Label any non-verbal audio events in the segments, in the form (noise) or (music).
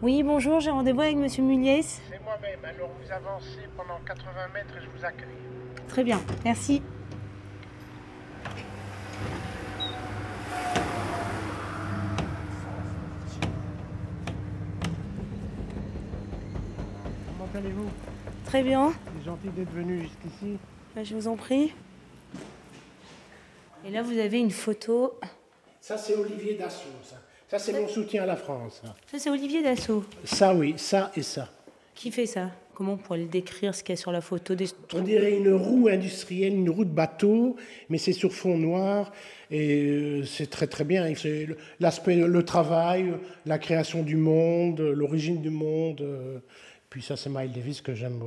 Oui, bonjour, j'ai rendez-vous avec Monsieur Muniès. C'est moi-même, alors vous avancez pendant 80 mètres et je vous accueille. Très bien, merci. Comment allez-vous? Très bien, C'est gentil d'être venu jusqu'ici. Bah, je vous en prie. Et là, vous avez une photo. Ça, c'est Olivier Dassault, ça. Ça, c'est mon soutien à la France. ça. C'est Olivier Dassault. Ça, oui, ça et ça. Qui fait ça? Comment on pourrait le décrire, ce qu'il y a sur la photo des... On dirait une roue industrielle, une roue de bateau, mais c'est sur fond noir et euh, c'est très très bien. C'est l'aspect, le travail, la création du monde, l'origine du monde. euh, Puis ça, c'est Miles Davis que j'aime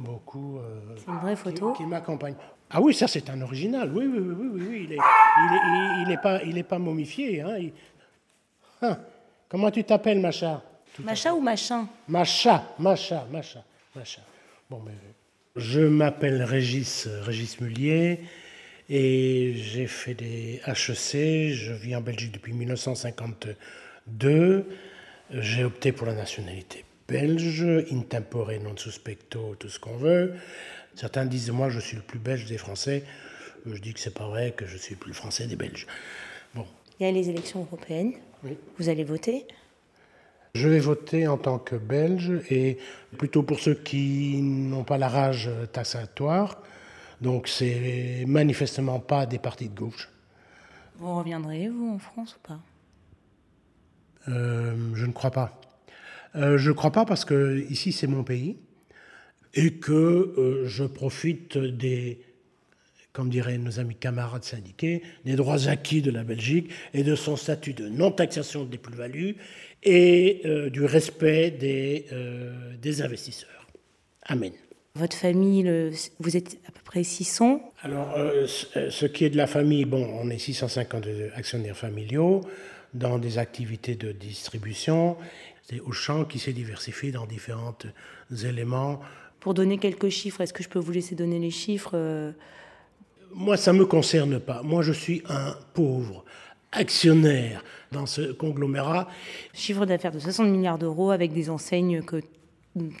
beaucoup. euh, C'est une vraie photo qui, qui m'accompagne. Ah oui, ça c'est un original. Oui, oui, oui, oui, oui. Il est, il est, il- il est pas, il est pas momifié. Hein. Hein. Comment tu t'appelles, Macha Macha ou machin? Macha, Macha, Macha, Macha. Bon, mais je m'appelle Régis, Régis Mullier et j'ai fait des HEC. Je vis en Belgique depuis 1952. J'ai opté pour la nationalité belge, in tempore non suspecto, tout ce qu'on veut. Certains disent moi je suis le plus belge des Français. Je dis que c'est pas vrai, que je suis le plus français des Belges. Bon, Il y a les élections européennes. Oui. Vous allez voter? Je vais voter en tant que Belge et plutôt pour ceux qui n'ont pas la rage taxatoire. Donc c'est manifestement pas des partis de gauche. Vous reviendrez, vous, en France ou pas? Euh, je ne crois pas. Euh, je ne crois pas parce que ici c'est mon pays et que euh, je profite des, comme diraient nos amis camarades syndiqués, des droits acquis de la Belgique et de son statut de non-taxation des plus-values et euh, du respect des, euh, des investisseurs. Amen. Votre famille, le- vous êtes à peu près 600. Alors, euh, ce qui est de la famille, bon, on est 650 actionnaires familiaux dans des activités de distribution. C'est Auchan qui s'est diversifié dans différents éléments. Pour donner quelques chiffres, est-ce que je peux vous laisser donner les chiffres Moi, ça ne me concerne pas. Moi, je suis un pauvre actionnaire dans ce conglomérat. Chiffre d'affaires de 60 milliards d'euros avec des enseignes que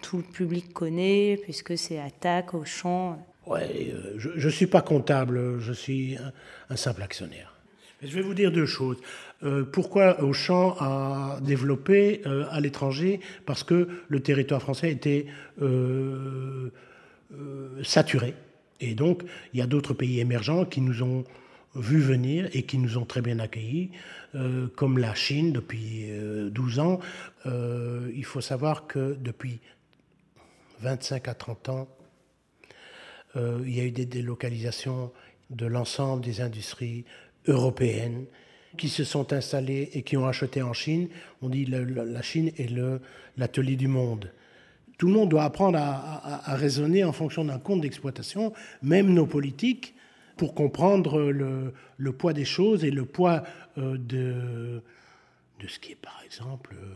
tout le public connaît, puisque c'est Attaque, Auchan. Ouais, euh, je ne suis pas comptable, je suis un, un simple actionnaire. Mais je vais vous dire deux choses. Euh, pourquoi Auchan a développé euh, à l'étranger? Parce que le territoire français était euh, saturé. Et donc, il y a d'autres pays émergents qui nous ont vu venir et qui nous ont très bien accueillis, euh, comme la Chine depuis euh, 12 ans. Euh, il faut savoir que depuis 25 à 30 ans, euh, il y a eu des délocalisations de l'ensemble des industries européennes qui se sont installées et qui ont acheté en Chine. On dit que la Chine est l'atelier du monde. Tout le monde doit apprendre à, raisonner en fonction d'un compte d'exploitation, même nos politiques, pour comprendre le, poids des choses et le poids euh, de, ce qui est par exemple euh,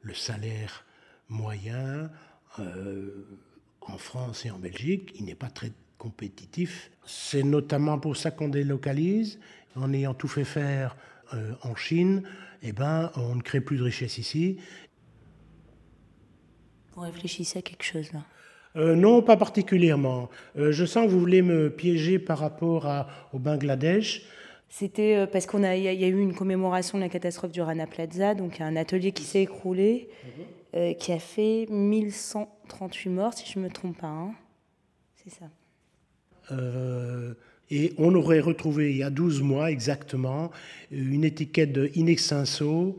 le salaire moyen euh, en France et en Belgique, il n'est pas très compétitif. C'est notamment pour ça qu'on délocalise. En ayant tout fait faire en Chine, eh ben, on ne crée plus de richesse ici. Vous réfléchissez à quelque chose là. Euh, non, pas particulièrement. Euh, je sens que vous voulez me piéger par rapport à- au Bangladesh. C'était euh, parce qu'on a, il y, a- y a eu une commémoration de la catastrophe du Rana Plaza, donc un atelier qui s'est écroulé, euh, qui a fait 1138 morts, si je ne me trompe pas. hein. C'est ça. Euh, et on aurait retrouvé il y a 12 mois exactement une étiquette de Inextinso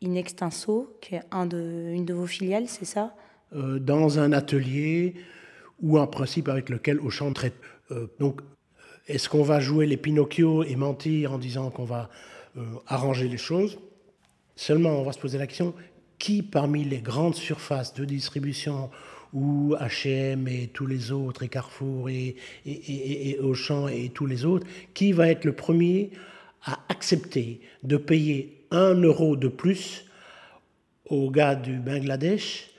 Inextinso, qui est une de vos filiales, c'est ça? Euh, dans un atelier ou un principe avec lequel Auchan traite. Euh, donc, est-ce qu'on va jouer les Pinocchio et mentir en disant qu'on va euh, arranger les choses? Seulement, on va se poser la question qui parmi les grandes surfaces de distribution ou H&M et tous les autres, et Carrefour et, et- et Auchan et tous les autres, qui va être le premier à accepter de payer un euro de plus aux gars du Bangladesh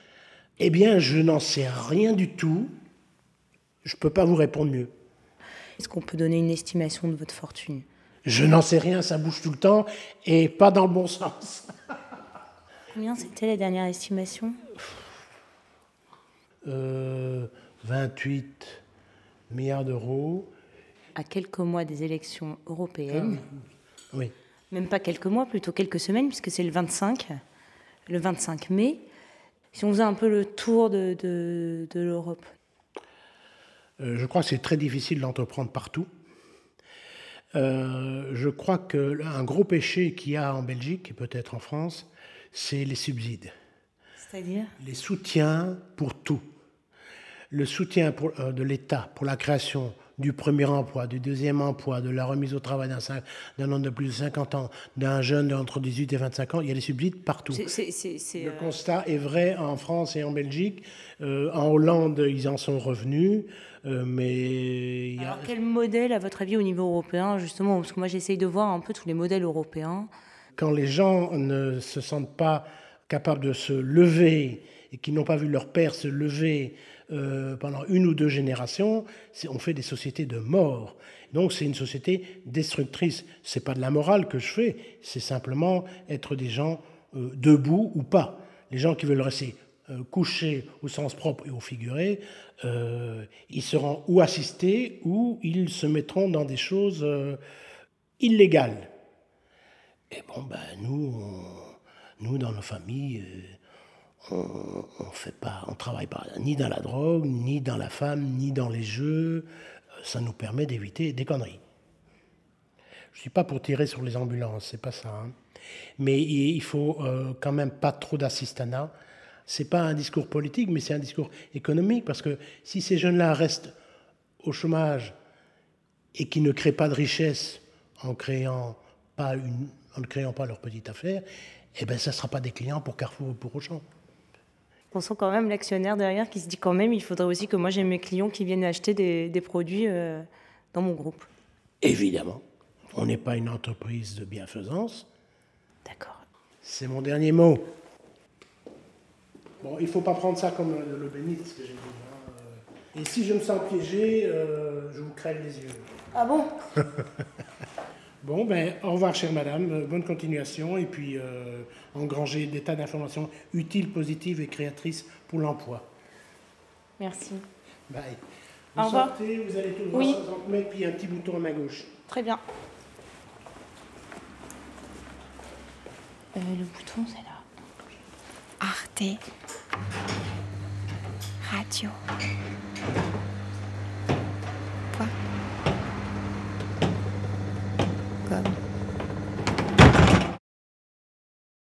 Eh bien, je n'en sais rien du tout. Je ne peux pas vous répondre mieux. Est-ce qu'on peut donner une estimation de votre fortune? Je n'en sais rien, ça bouge tout le temps et pas dans le bon sens. Combien c'était la dernière estimation? 28 milliards d'euros. À quelques mois des élections européennes. Ah, oui. Même pas quelques mois, plutôt quelques semaines, puisque c'est le 25, le 25 mai. Si on faisait un peu le tour de, de, de l'Europe. Euh, je crois que c'est très difficile d'entreprendre partout. Euh, je crois qu'un gros péché qu'il y a en Belgique et peut-être en France, c'est les subsides. C'est-à-dire? Les soutiens pour tout. Le soutien pour, euh, de l'État pour la création du premier emploi, du deuxième emploi, de la remise au travail d'un homme de plus de 50 ans, d'un jeune entre 18 et 25 ans, il y a des subsides partout. le euh, constat est vrai en France et en Belgique. Euh, en Hollande, ils en sont revenus. mais Alors, quel modèle, à votre avis, au niveau européen, justement? Parce que moi, j'essaye de voir un peu tous les modèles européens. Quand les gens ne se sentent pas capables de se lever et qui n'ont pas vu leur père se lever euh, pendant une ou deux générations, on fait des sociétés de mort. Donc c'est une société destructrice. C'est pas de la morale que je fais, c'est simplement être des gens euh, debout ou pas. Les gens qui veulent rester euh, couchés au sens propre et au figuré, ils seront ou assistés ou ils se mettront dans des choses illégales. Et bon, ben nous, nous dans nos familles on, on fait pas, on travaille pas ni dans la drogue, ni dans la femme, ni dans les jeux. Euh, ça nous permet d'éviter des conneries. Je suis pas pour tirer sur les ambulances, c'est pas ça. Hein. Mais il faut euh, quand même pas trop d'assistanat. C'est pas un discours politique, mais c'est un discours économique parce que si ces jeunes-là restent au chômage et qui ne créent pas de richesse en créant pas une, en ne créant pas leur petite affaire, eh ben ça sera pas des clients pour Carrefour ou pour Auchan. Pensons quand même l'actionnaire derrière qui se dit quand même il faudrait aussi que moi j'ai mes clients qui viennent acheter des, produits euh, dans mon groupe. Évidemment. On n'est pas une entreprise de bienfaisance. D'accord. C'est mon dernier mot. Bon, il ne faut pas prendre ça comme le béni, ce que j'ai dit. Hein. Et si je me sens piégé, euh, je vous crève les yeux. Ah bon? (laughs) Bon, ben, au revoir, chère madame. Euh, bonne continuation. Et puis, euh, engranger des tas d'informations utiles, positives et créatrices pour l'emploi. Merci. Bye. Vous au revoir. sortez, vous allez tout voir oui. 60 mètres, puis un petit bouton à ma gauche. Très bien. Euh, le bouton, c'est là. Arte. Radio.